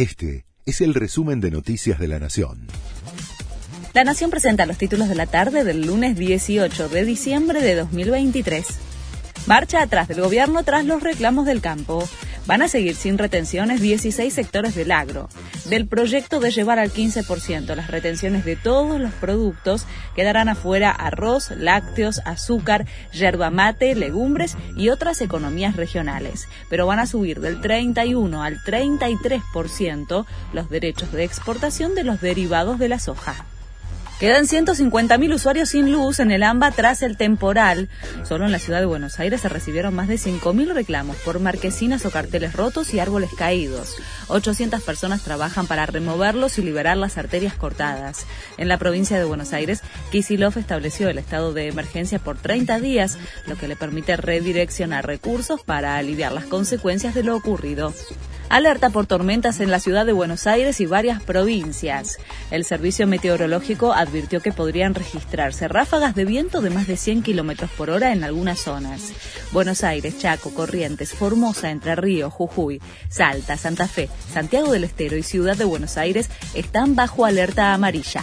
Este es el resumen de Noticias de la Nación. La Nación presenta los títulos de la tarde del lunes 18 de diciembre de 2023. Marcha atrás del gobierno tras los reclamos del campo. Van a seguir sin retenciones 16 sectores del agro. Del proyecto de llevar al 15% las retenciones de todos los productos, quedarán afuera arroz, lácteos, azúcar, yerba mate, legumbres y otras economías regionales. Pero van a subir del 31 al 33% los derechos de exportación de los derivados de la soja. Quedan 150.000 usuarios sin luz en el AMBA tras el temporal. Solo en la ciudad de Buenos Aires se recibieron más de 5.000 reclamos por marquesinas o carteles rotos y árboles caídos. 800 personas trabajan para removerlos y liberar las arterias cortadas. En la provincia de Buenos Aires, Kisilov estableció el estado de emergencia por 30 días, lo que le permite redireccionar recursos para aliviar las consecuencias de lo ocurrido alerta por tormentas en la ciudad de Buenos Aires y varias provincias. El Servicio Meteorológico advirtió que podrían registrarse ráfagas de viento de más de 100 kilómetros por hora en algunas zonas. Buenos Aires, Chaco, Corrientes, Formosa, Entre Ríos, Jujuy, Salta, Santa Fe, Santiago del Estero y Ciudad de Buenos Aires están bajo alerta amarilla.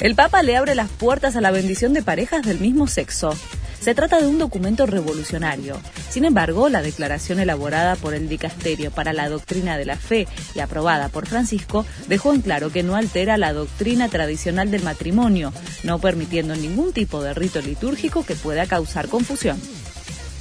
El Papa le abre las puertas a la bendición de parejas del mismo sexo. Se trata de un documento revolucionario. Sin embargo, la declaración elaborada por el Dicasterio para la Doctrina de la Fe y aprobada por Francisco dejó en claro que no altera la doctrina tradicional del matrimonio, no permitiendo ningún tipo de rito litúrgico que pueda causar confusión.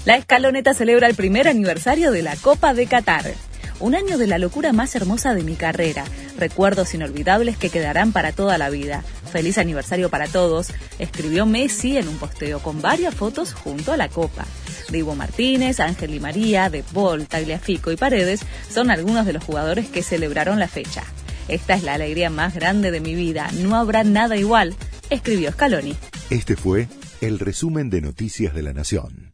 La escaloneta celebra el primer aniversario de la Copa de Qatar. Un año de la locura más hermosa de mi carrera, recuerdos inolvidables que quedarán para toda la vida. Feliz aniversario para todos, escribió Messi en un posteo con varias fotos junto a la copa. Divo Martínez, Ángel y María, De Paul, Tagliafico y Paredes son algunos de los jugadores que celebraron la fecha. Esta es la alegría más grande de mi vida, no habrá nada igual, escribió Scaloni. Este fue el resumen de Noticias de la Nación.